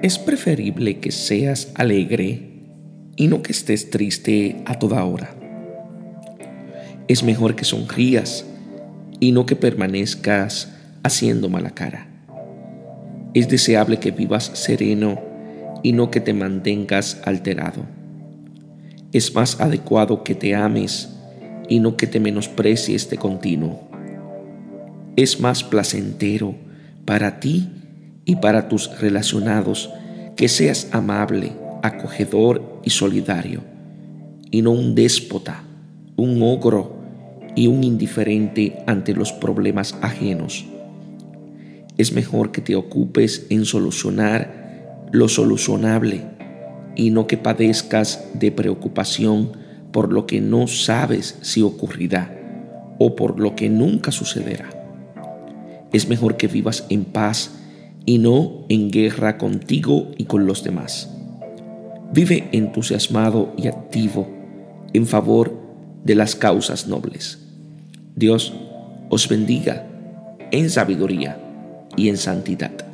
Es preferible que seas alegre y no que estés triste a toda hora. Es mejor que sonrías y no que permanezcas haciendo mala cara. Es deseable que vivas sereno y no que te mantengas alterado. Es más adecuado que te ames y no que te menosprecies de continuo. Es más placentero para ti y para tus relacionados que seas amable, acogedor y solidario, y no un déspota, un ogro y un indiferente ante los problemas ajenos. Es mejor que te ocupes en solucionar lo solucionable y no que padezcas de preocupación por lo que no sabes si ocurrirá o por lo que nunca sucederá. Es mejor que vivas en paz y no en guerra contigo y con los demás. Vive entusiasmado y activo en favor de las causas nobles. Dios os bendiga en sabiduría y en santidad.